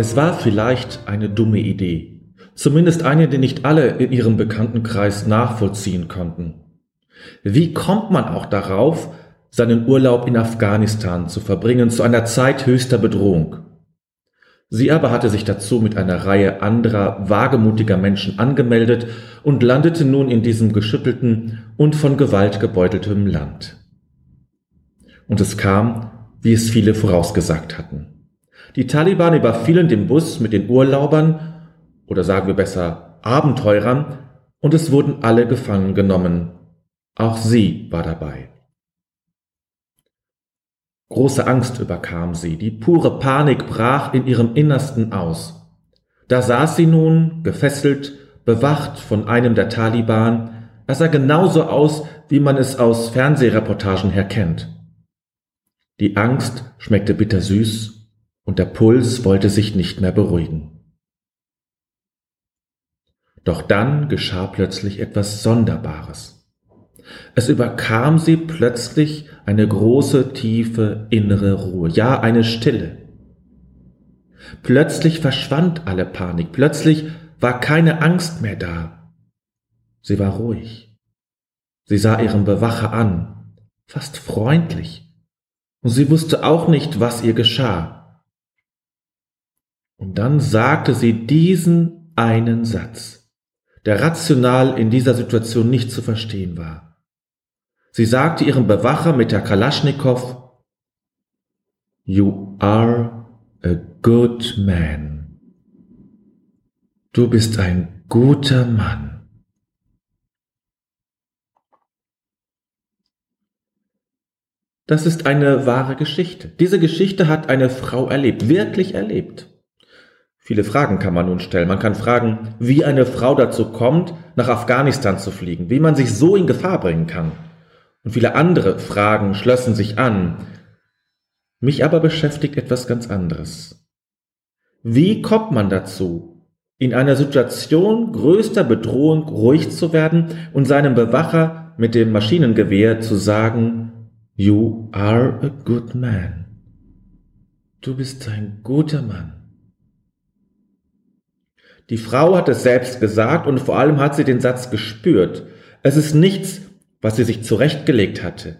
Es war vielleicht eine dumme Idee, zumindest eine, die nicht alle in ihrem Bekanntenkreis nachvollziehen konnten. Wie kommt man auch darauf, seinen Urlaub in Afghanistan zu verbringen zu einer Zeit höchster Bedrohung? Sie aber hatte sich dazu mit einer Reihe anderer wagemutiger Menschen angemeldet und landete nun in diesem geschüttelten und von Gewalt gebeuteltem Land. Und es kam, wie es viele vorausgesagt hatten. Die Taliban überfielen den Bus mit den Urlaubern, oder sagen wir besser Abenteurern, und es wurden alle gefangen genommen. Auch sie war dabei. Große Angst überkam sie, die pure Panik brach in ihrem Innersten aus. Da saß sie nun, gefesselt, bewacht von einem der Taliban, er sah genauso aus, wie man es aus Fernsehreportagen her kennt. Die Angst schmeckte bittersüß und der Puls wollte sich nicht mehr beruhigen. Doch dann geschah plötzlich etwas Sonderbares. Es überkam sie plötzlich eine große, tiefe innere Ruhe, ja eine Stille. Plötzlich verschwand alle Panik, plötzlich war keine Angst mehr da. Sie war ruhig. Sie sah ihren Bewacher an, fast freundlich, und sie wusste auch nicht, was ihr geschah. Und dann sagte sie diesen einen Satz, der rational in dieser Situation nicht zu verstehen war. Sie sagte ihrem Bewacher mit der Kalaschnikow, You are a good man. Du bist ein guter Mann. Das ist eine wahre Geschichte. Diese Geschichte hat eine Frau erlebt, wirklich erlebt. Viele Fragen kann man nun stellen. Man kann fragen, wie eine Frau dazu kommt, nach Afghanistan zu fliegen, wie man sich so in Gefahr bringen kann und viele andere Fragen schlossen sich an. Mich aber beschäftigt etwas ganz anderes. Wie kommt man dazu, in einer Situation größter Bedrohung ruhig zu werden und seinem Bewacher mit dem Maschinengewehr zu sagen, You are a good man. Du bist ein guter Mann. Die Frau hat es selbst gesagt und vor allem hat sie den Satz gespürt. Es ist nichts, was sie sich zurechtgelegt hatte.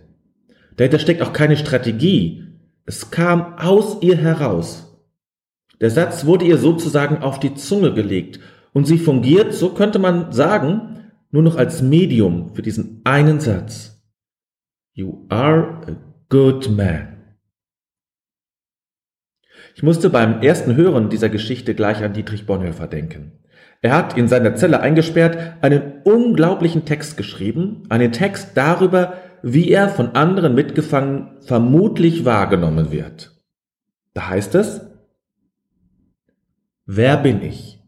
Dahinter steckt auch keine Strategie. Es kam aus ihr heraus. Der Satz wurde ihr sozusagen auf die Zunge gelegt und sie fungiert, so könnte man sagen, nur noch als Medium für diesen einen Satz. You are a good man. Ich musste beim ersten Hören dieser Geschichte gleich an Dietrich Bonhoeffer denken. Er hat in seiner Zelle eingesperrt einen unglaublichen Text geschrieben, einen Text darüber, wie er von anderen Mitgefangenen vermutlich wahrgenommen wird. Da heißt es, Wer bin ich?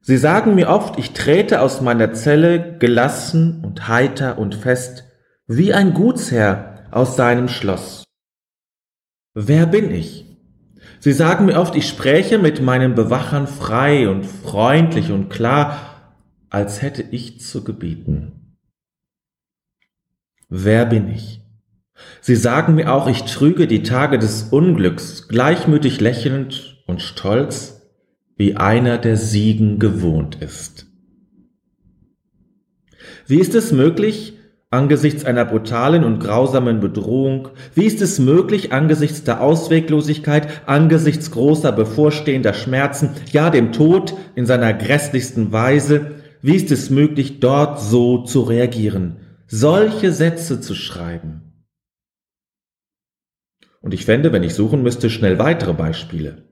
Sie sagen mir oft, ich trete aus meiner Zelle gelassen und heiter und fest, wie ein Gutsherr aus seinem Schloss. Wer bin ich? Sie sagen mir oft, ich spräche mit meinen Bewachern frei und freundlich und klar, als hätte ich zu gebieten. Wer bin ich? Sie sagen mir auch, ich trüge die Tage des Unglücks gleichmütig lächelnd und stolz, wie einer, der Siegen gewohnt ist. Wie ist es möglich, angesichts einer brutalen und grausamen Bedrohung? Wie ist es möglich, angesichts der Ausweglosigkeit, angesichts großer bevorstehender Schmerzen, ja dem Tod in seiner grässlichsten Weise, wie ist es möglich, dort so zu reagieren, solche Sätze zu schreiben? Und ich fände, wenn ich suchen müsste, schnell weitere Beispiele.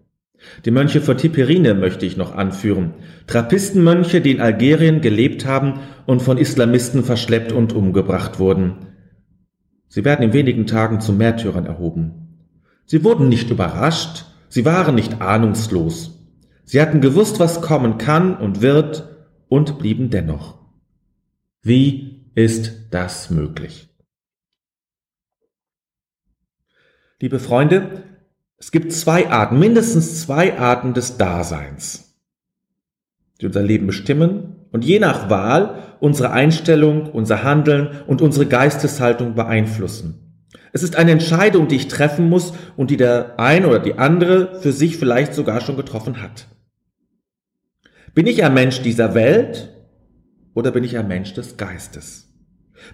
Die Mönche von Tiperine möchte ich noch anführen. Trappistenmönche, die in Algerien gelebt haben und von Islamisten verschleppt und umgebracht wurden. Sie werden in wenigen Tagen zu Märtyrern erhoben. Sie wurden nicht überrascht, sie waren nicht ahnungslos. Sie hatten gewusst, was kommen kann und wird und blieben dennoch. Wie ist das möglich? Liebe Freunde, es gibt zwei Arten, mindestens zwei Arten des Daseins, die unser Leben bestimmen und je nach Wahl unsere Einstellung, unser Handeln und unsere Geisteshaltung beeinflussen. Es ist eine Entscheidung, die ich treffen muss und die der eine oder die andere für sich vielleicht sogar schon getroffen hat. Bin ich ein Mensch dieser Welt oder bin ich ein Mensch des Geistes?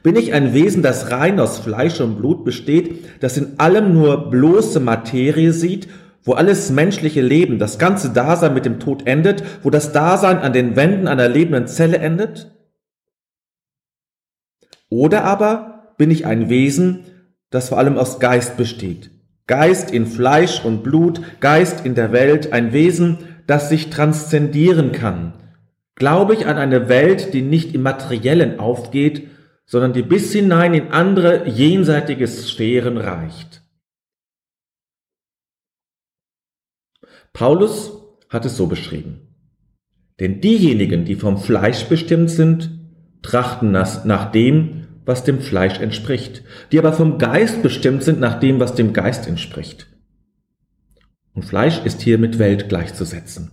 Bin ich ein Wesen, das rein aus Fleisch und Blut besteht, das in allem nur bloße Materie sieht, wo alles menschliche Leben, das ganze Dasein mit dem Tod endet, wo das Dasein an den Wänden einer lebenden Zelle endet? Oder aber bin ich ein Wesen, das vor allem aus Geist besteht. Geist in Fleisch und Blut, Geist in der Welt, ein Wesen, das sich transzendieren kann. Glaube ich an eine Welt, die nicht im Materiellen aufgeht, sondern die bis hinein in andere jenseitige Sphären reicht. Paulus hat es so beschrieben. Denn diejenigen, die vom Fleisch bestimmt sind, trachten nach dem, was dem Fleisch entspricht, die aber vom Geist bestimmt sind nach dem, was dem Geist entspricht. Und Fleisch ist hier mit Welt gleichzusetzen.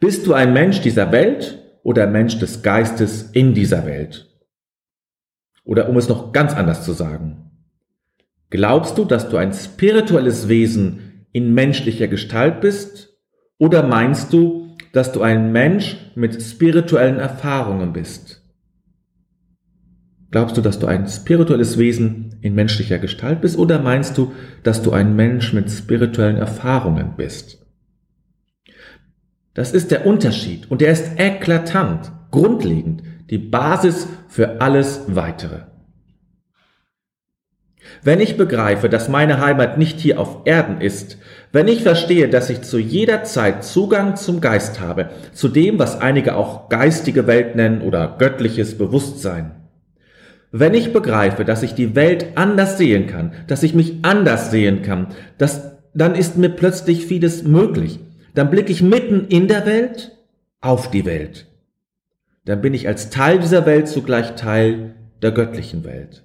Bist du ein Mensch dieser Welt oder ein Mensch des Geistes in dieser Welt? Oder um es noch ganz anders zu sagen, glaubst du, dass du ein spirituelles Wesen in menschlicher Gestalt bist? Oder meinst du, dass du ein Mensch mit spirituellen Erfahrungen bist? Glaubst du, dass du ein spirituelles Wesen in menschlicher Gestalt bist oder meinst du, dass du ein Mensch mit spirituellen Erfahrungen bist? Das ist der Unterschied und der ist eklatant, grundlegend, die Basis für alles Weitere. Wenn ich begreife, dass meine Heimat nicht hier auf Erden ist, wenn ich verstehe, dass ich zu jeder Zeit Zugang zum Geist habe, zu dem, was einige auch geistige Welt nennen oder göttliches Bewusstsein, wenn ich begreife, dass ich die Welt anders sehen kann, dass ich mich anders sehen kann, dass, dann ist mir plötzlich vieles möglich. Dann blicke ich mitten in der Welt auf die Welt. Dann bin ich als Teil dieser Welt zugleich Teil der göttlichen Welt.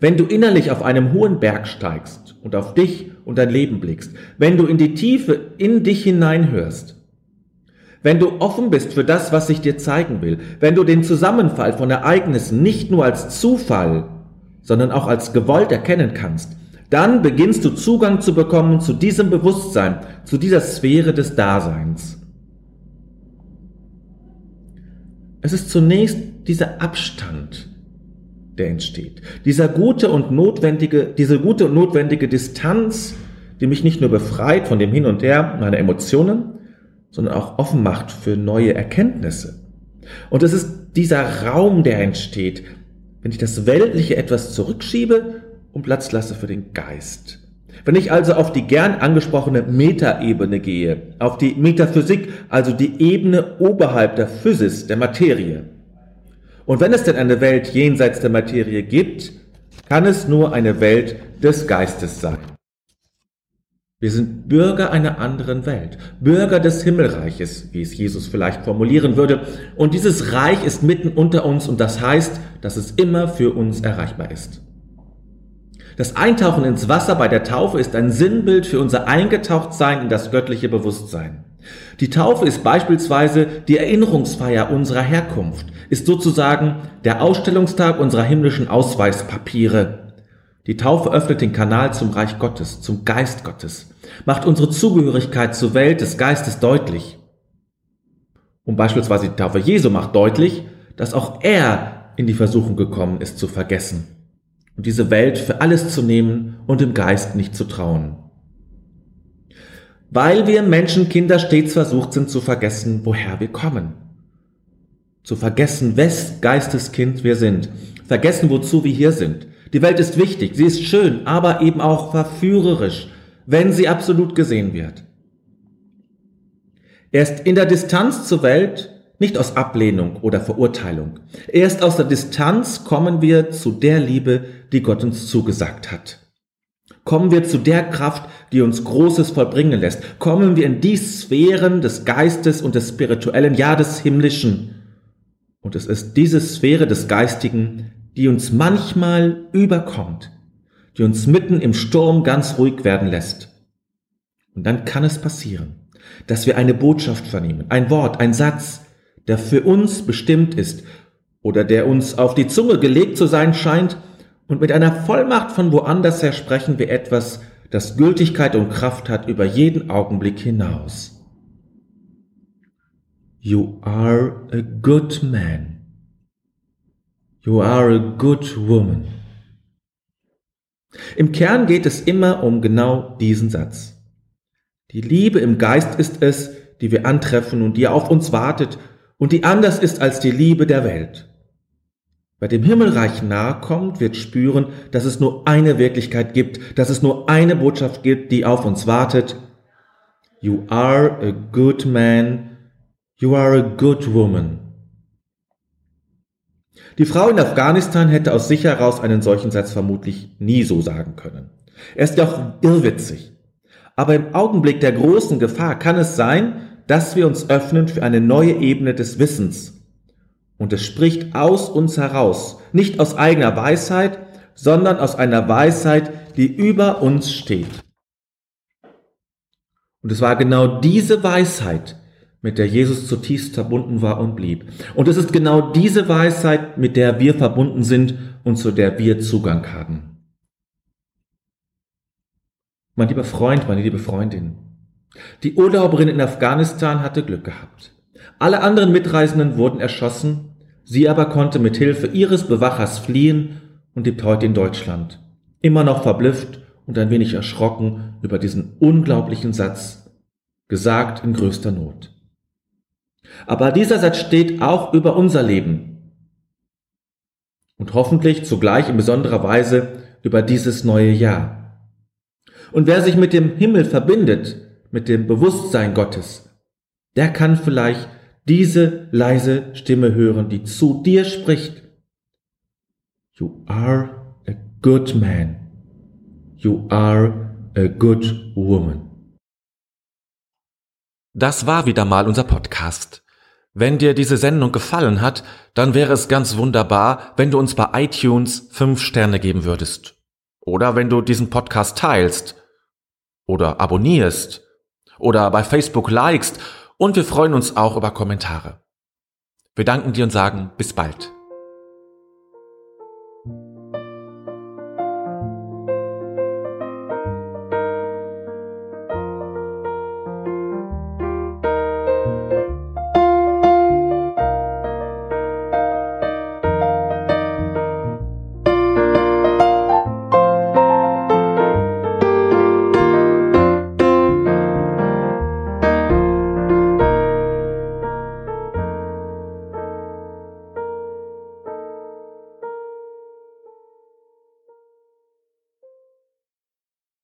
Wenn du innerlich auf einem hohen Berg steigst und auf dich und dein Leben blickst, wenn du in die Tiefe in dich hineinhörst, wenn du offen bist für das, was ich dir zeigen will, wenn du den Zusammenfall von Ereignissen nicht nur als Zufall, sondern auch als gewollt erkennen kannst, dann beginnst du Zugang zu bekommen zu diesem Bewusstsein, zu dieser Sphäre des Daseins. Es ist zunächst dieser Abstand, der entsteht. Dieser gute und notwendige, diese gute und notwendige Distanz, die mich nicht nur befreit von dem Hin und Her meiner Emotionen, sondern auch offen macht für neue Erkenntnisse. Und es ist dieser Raum, der entsteht, wenn ich das Weltliche etwas zurückschiebe und Platz lasse für den Geist. Wenn ich also auf die gern angesprochene Metaebene gehe, auf die Metaphysik, also die Ebene oberhalb der Physis, der Materie. Und wenn es denn eine Welt jenseits der Materie gibt, kann es nur eine Welt des Geistes sein. Wir sind Bürger einer anderen Welt, Bürger des Himmelreiches, wie es Jesus vielleicht formulieren würde. Und dieses Reich ist mitten unter uns und das heißt, dass es immer für uns erreichbar ist. Das Eintauchen ins Wasser bei der Taufe ist ein Sinnbild für unser Eingetauchtsein in das göttliche Bewusstsein. Die Taufe ist beispielsweise die Erinnerungsfeier unserer Herkunft, ist sozusagen der Ausstellungstag unserer himmlischen Ausweispapiere. Die Taufe öffnet den Kanal zum Reich Gottes, zum Geist Gottes macht unsere Zugehörigkeit zur Welt des Geistes deutlich. Und beispielsweise die Taufe Jesu macht deutlich, dass auch er in die Versuchung gekommen ist zu vergessen und diese Welt für alles zu nehmen und dem Geist nicht zu trauen. Weil wir Menschenkinder stets versucht sind zu vergessen, woher wir kommen. Zu vergessen, wes Geisteskind wir sind. Vergessen, wozu wir hier sind. Die Welt ist wichtig, sie ist schön, aber eben auch verführerisch, wenn sie absolut gesehen wird. Erst in der Distanz zur Welt, nicht aus Ablehnung oder Verurteilung, erst aus der Distanz kommen wir zu der Liebe, die Gott uns zugesagt hat. Kommen wir zu der Kraft, die uns Großes vollbringen lässt. Kommen wir in die Sphären des Geistes und des Spirituellen, ja des Himmlischen. Und es ist diese Sphäre des Geistigen, die uns manchmal überkommt, die uns mitten im Sturm ganz ruhig werden lässt. Und dann kann es passieren, dass wir eine Botschaft vernehmen, ein Wort, ein Satz, der für uns bestimmt ist oder der uns auf die Zunge gelegt zu sein scheint Und mit einer Vollmacht von woanders her sprechen wir etwas, das Gültigkeit und Kraft hat über jeden Augenblick hinaus. You are a good man. You are a good woman. Im Kern geht es immer um genau diesen Satz. Die Liebe im Geist ist es, die wir antreffen und die auf uns wartet und die anders ist als die Liebe der Welt. Wer dem Himmelreich nahe kommt, wird spüren, dass es nur eine Wirklichkeit gibt, dass es nur eine Botschaft gibt, die auf uns wartet. You are a good man, you are a good woman. Die Frau in Afghanistan hätte aus sich heraus einen solchen Satz vermutlich nie so sagen können. Er ist ja auch irrwitzig. Aber im Augenblick der großen Gefahr kann es sein, dass wir uns öffnen für eine neue Ebene des Wissens, und es spricht aus uns heraus, nicht aus eigener Weisheit, sondern aus einer Weisheit, die über uns steht. Und es war genau diese Weisheit, mit der Jesus zutiefst verbunden war und blieb. Und es ist genau diese Weisheit, mit der wir verbunden sind und zu der wir Zugang haben. Mein lieber Freund, meine liebe Freundin, die Urlauberin in Afghanistan hatte Glück gehabt. Alle anderen Mitreisenden wurden erschossen Sie aber konnte mit Hilfe ihres Bewachers fliehen und lebt heute in Deutschland, immer noch verblüfft und ein wenig erschrocken über diesen unglaublichen Satz, gesagt in größter Not. Aber dieser Satz steht auch über unser Leben und hoffentlich zugleich in besonderer Weise über dieses neue Jahr. Und wer sich mit dem Himmel verbindet, mit dem Bewusstsein Gottes, der kann vielleicht diese leise Stimme hören, die zu dir spricht. You are a good man. You are a good woman. Das war wieder mal unser Podcast. Wenn dir diese Sendung gefallen hat, dann wäre es ganz wunderbar, wenn du uns bei iTunes fünf Sterne geben würdest. Oder wenn du diesen Podcast teilst. Oder abonnierst. Oder bei Facebook likest und wir freuen uns auch über Kommentare. Wir danken dir und sagen bis bald.